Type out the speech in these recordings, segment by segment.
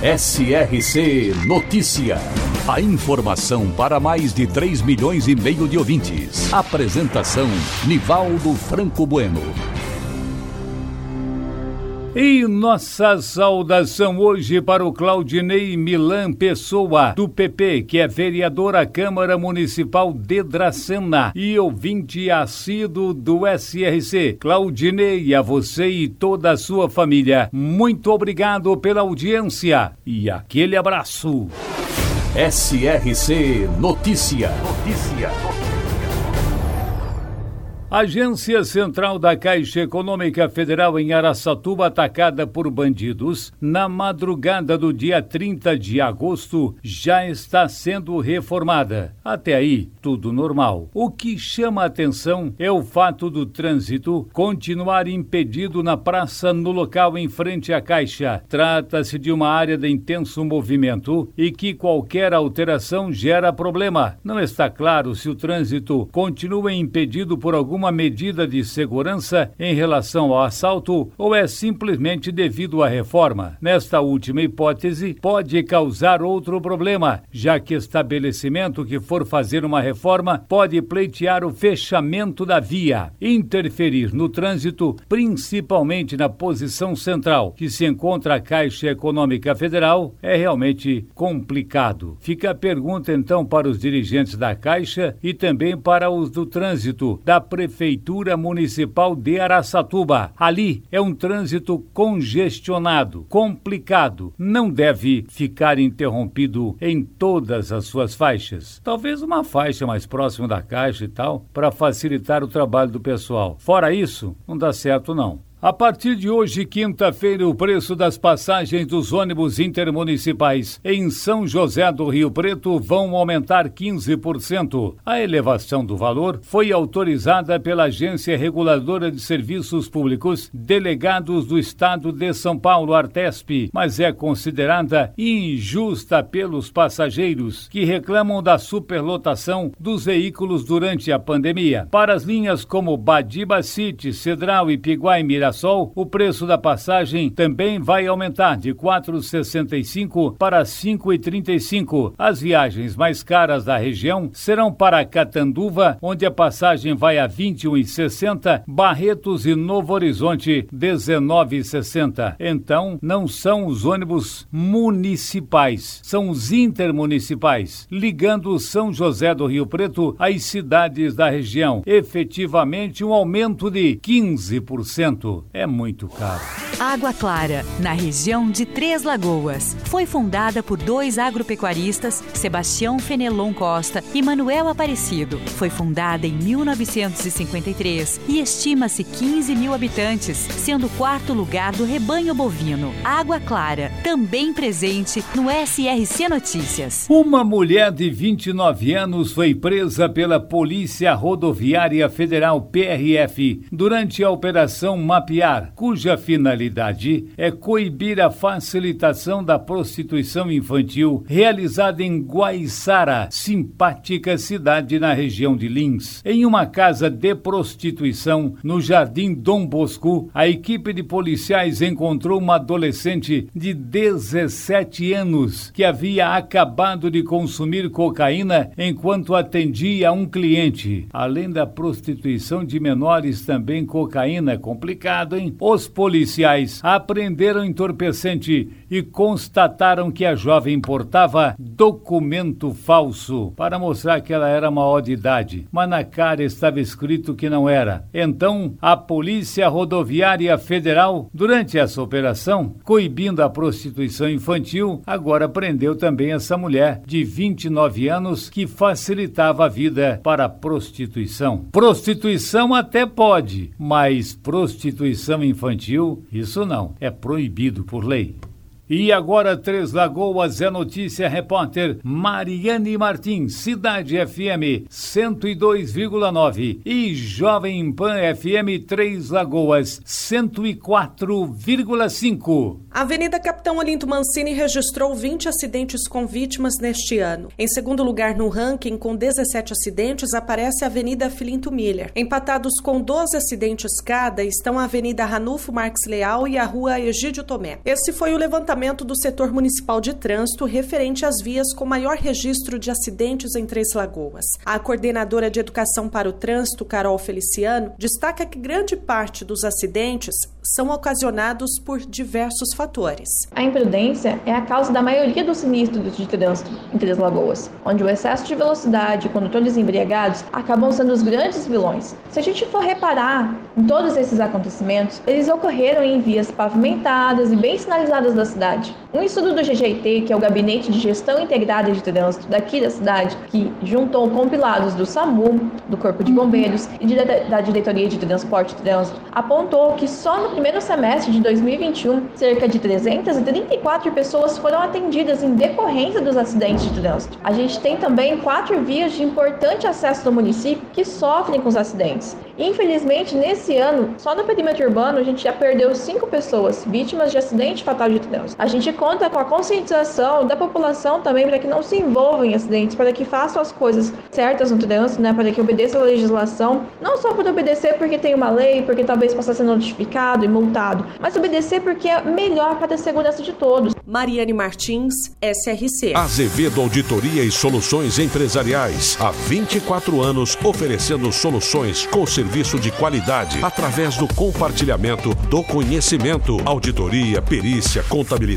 SRC Notícia. A informação para mais de 3 milhões e meio de ouvintes. Apresentação Nivaldo Franco Bueno. E nossa saudação hoje para o Claudinei Milan Pessoa, do PP, que é vereador à Câmara Municipal de Dracena e ouvinte assíduo do SRC. Claudinei, a você e toda a sua família, muito obrigado pela audiência e aquele abraço. SRC Notícia. Notícia. Agência Central da Caixa Econômica Federal em Araçatuba atacada por bandidos na madrugada do dia 30 de agosto já está sendo reformada. Até aí, tudo normal. O que chama a atenção é o fato do trânsito continuar impedido na praça no local em frente à Caixa. Trata-se de uma área de intenso movimento e que qualquer alteração gera problema. Não está claro se o trânsito continua impedido por algum alguma medida de segurança em relação ao assalto ou é simplesmente devido à reforma. Nesta última hipótese, pode causar outro problema, já que estabelecimento que for fazer uma reforma pode pleitear o fechamento da via, interferir no trânsito, principalmente na posição central, que se encontra a Caixa Econômica Federal, é realmente complicado. Fica a pergunta então para os dirigentes da Caixa e também para os do trânsito da Prefeitura Prefeitura Municipal de Araçatuba. Ali é um trânsito congestionado, complicado, não deve ficar interrompido em todas as suas faixas. Talvez uma faixa mais próxima da caixa e tal, para facilitar o trabalho do pessoal. Fora isso, não dá certo não. A partir de hoje, quinta-feira, o preço das passagens dos ônibus intermunicipais em São José do Rio Preto vão aumentar 15%. A elevação do valor foi autorizada pela Agência Reguladora de Serviços Públicos, delegados do Estado de São Paulo, Artesp, mas é considerada injusta pelos passageiros que reclamam da superlotação dos veículos durante a pandemia. Para as linhas como Badiba City, Cedral e Piguá Mira Mirassol, o preço da passagem também vai aumentar de 4,65 para 5,35. As viagens mais caras da região serão para Catanduva, onde a passagem vai a 21,60, Barretos e Novo Horizonte 19,60. Então, não são os ônibus municipais, são os intermunicipais, ligando São José do Rio Preto às cidades da região. Efetivamente, um aumento de 15% é muito caro. Água Clara, na região de Três Lagoas. Foi fundada por dois agropecuaristas, Sebastião Fenelon Costa e Manuel Aparecido. Foi fundada em 1953 e estima-se 15 mil habitantes, sendo o quarto lugar do rebanho bovino. Água Clara, também presente no SRC Notícias. Uma mulher de 29 anos foi presa pela Polícia Rodoviária Federal PRF durante a Operação Map cuja finalidade é coibir a facilitação da prostituição infantil realizada em Guaiçara, simpática cidade na região de Lins. Em uma casa de prostituição no Jardim Dom Bosco, a equipe de policiais encontrou uma adolescente de 17 anos que havia acabado de consumir cocaína enquanto atendia um cliente. Além da prostituição de menores, também cocaína é hein? Os policiais apreenderam entorpecente e constataram que a jovem portava documento falso para mostrar que ela era maior de idade, mas na cara estava escrito que não era. Então, a Polícia Rodoviária Federal, durante essa operação, coibindo a prostituição infantil, agora prendeu também essa mulher de 29 anos que facilitava a vida para a prostituição. Prostituição até pode, mas prostituição infantil, isso não, é proibido por lei. E agora, Três Lagoas é notícia, repórter Mariane Martins, Cidade FM 102,9 e Jovem Pan FM Três Lagoas 104,5. A Avenida Capitão Olinto Mancini registrou 20 acidentes com vítimas neste ano. Em segundo lugar no ranking, com 17 acidentes, aparece a Avenida Filinto Miller. Empatados com 12 acidentes cada, estão a Avenida Ranulfo Marques Leal e a Rua Egídio Tomé. Esse foi o levantamento levantamento do setor municipal de trânsito referente às vias com maior registro de acidentes em Três Lagoas. A coordenadora de Educação para o Trânsito, Carol Feliciano, destaca que grande parte dos acidentes são ocasionados por diversos fatores. A imprudência é a causa da maioria dos sinistros de trânsito em Três Lagoas, onde o excesso de velocidade e condutores embriagados acabam sendo os grandes vilões. Se a gente for reparar em todos esses acontecimentos, eles ocorreram em vias pavimentadas e bem sinalizadas da cidade cidade. Um estudo do GGIT, que é o Gabinete de Gestão Integrada de Trânsito daqui da cidade, que juntou compilados do SAMU, do Corpo de Bombeiros e de, da Diretoria de Transporte e Trânsito, apontou que só no primeiro semestre de 2021, cerca de 334 pessoas foram atendidas em decorrência dos acidentes de trânsito. A gente tem também quatro vias de importante acesso do município que sofrem com os acidentes. Infelizmente, nesse ano, só no perímetro urbano, a gente já perdeu cinco pessoas vítimas de acidente fatal de trânsito. A gente conta com a conscientização da população também para que não se envolvam em acidentes, para que façam as coisas certas no trânsito, né, para que obedeçam a legislação, não só por obedecer porque tem uma lei, porque talvez possa ser notificado e multado, mas obedecer porque é melhor para a segurança de todos. Mariane Martins, SRC. Azevedo Auditoria e Soluções Empresariais. Há 24 anos oferecendo soluções com serviço de qualidade através do compartilhamento do conhecimento. Auditoria, perícia, contabilidade,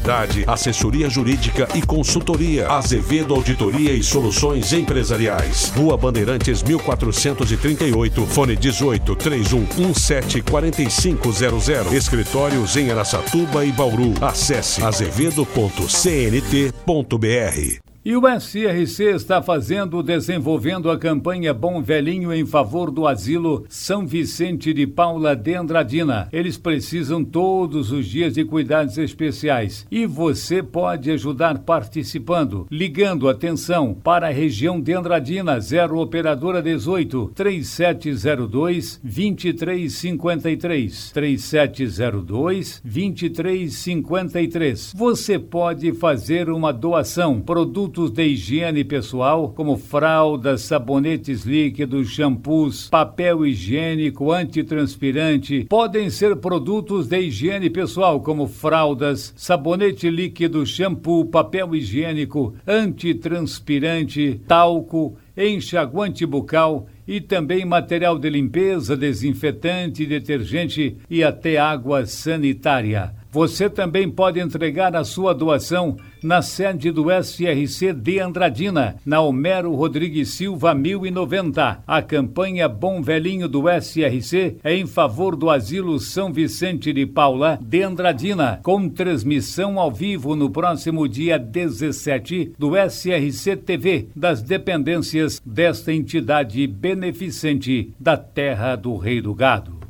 assessoria jurídica e consultoria. Azevedo Auditoria e Soluções Empresariais. Rua Bandeirantes 1438, fone 18 3117 4500. Escritórios em Aracatuba e Bauru. Acesse azevedo.cnt.br. E o SRC está fazendo, desenvolvendo a campanha Bom Velhinho em favor do asilo São Vicente de Paula Dendradina. Eles precisam todos os dias de cuidados especiais e você pode ajudar participando, ligando atenção para a região Dendradina 0 operadora 18 3702 2353 3702 2353. Você pode fazer uma doação, produto produtos de higiene pessoal, como fraldas, sabonetes líquidos, shampoos, papel higiênico, antitranspirante. Podem ser produtos de higiene pessoal, como fraldas, sabonete líquido, shampoo, papel higiênico, antitranspirante, talco, enxaguante bucal e também material de limpeza, desinfetante, detergente e até água sanitária. Você também pode entregar a sua doação na sede do SRC de Andradina, na Homero Rodrigues Silva 1090. A campanha Bom Velhinho do SRC é em favor do Asilo São Vicente de Paula de Andradina, com transmissão ao vivo no próximo dia 17 do SRC TV, das dependências desta entidade beneficente da Terra do Rei do Gado.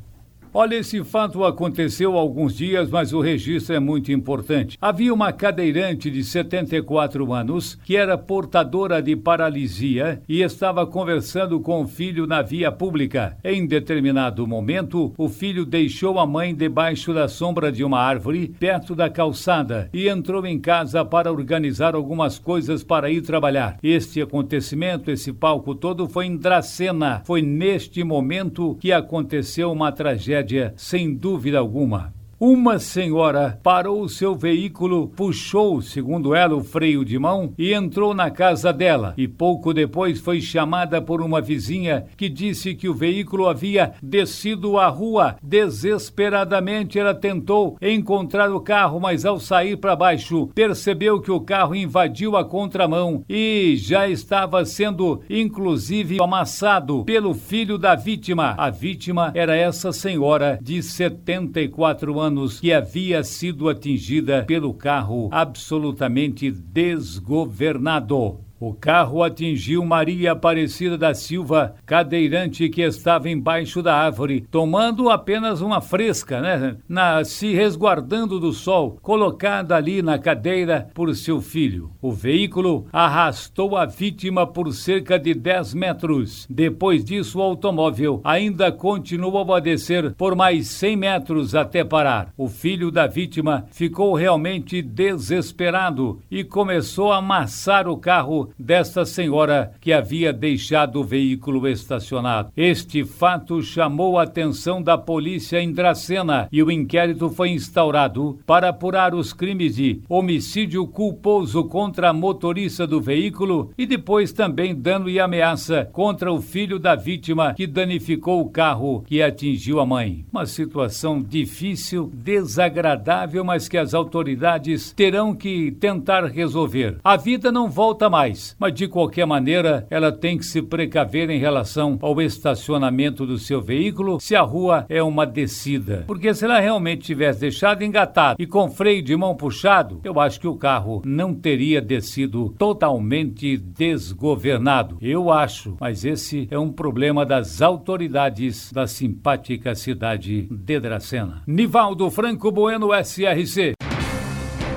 Olha, esse fato aconteceu há alguns dias, mas o registro é muito importante. Havia uma cadeirante de 74 anos que era portadora de paralisia e estava conversando com o filho na via pública. Em determinado momento, o filho deixou a mãe debaixo da sombra de uma árvore perto da calçada e entrou em casa para organizar algumas coisas para ir trabalhar. Este acontecimento, esse palco todo foi em Dracena. Foi neste momento que aconteceu uma tragédia tragédia, sem dúvida alguma. Uma senhora parou seu veículo, puxou, segundo ela, o freio de mão e entrou na casa dela. E pouco depois foi chamada por uma vizinha que disse que o veículo havia descido a rua. Desesperadamente ela tentou encontrar o carro, mas ao sair para baixo, percebeu que o carro invadiu a contramão e já estava sendo, inclusive, amassado pelo filho da vítima. A vítima era essa senhora de 74 anos anos que havia sido atingida pelo carro absolutamente desgovernado. O carro atingiu Maria Aparecida da Silva, cadeirante que estava embaixo da árvore, tomando apenas uma fresca, né? Na, se resguardando do sol, colocada ali na cadeira por seu filho. O veículo arrastou a vítima por cerca de 10 metros. Depois disso, o automóvel ainda continuou a descer por mais 100 metros até parar. O filho da vítima ficou realmente desesperado e começou a amassar o carro desta senhora que havia deixado o veículo estacionado. Este fato chamou a atenção da polícia em Dracena e o inquérito foi instaurado para apurar os crimes de homicídio culposo contra a motorista do veículo e depois também dano e ameaça contra o filho da vítima que danificou o carro que atingiu a mãe. Uma situação difícil, desagradável, mas que as autoridades terão que tentar resolver. A vida não volta mais, mas de qualquer maneira ela tem que se precaver em relação ao estacionamento do seu veículo se a rua é uma descida. Porque se ela realmente tivesse deixado engatado e com freio de mão puxado, eu acho que o carro não teria descido totalmente desgovernado. Eu acho, mas esse é um problema das autoridades da simpática cidade de Dracena. Nivaldo Franco Bueno, SRC.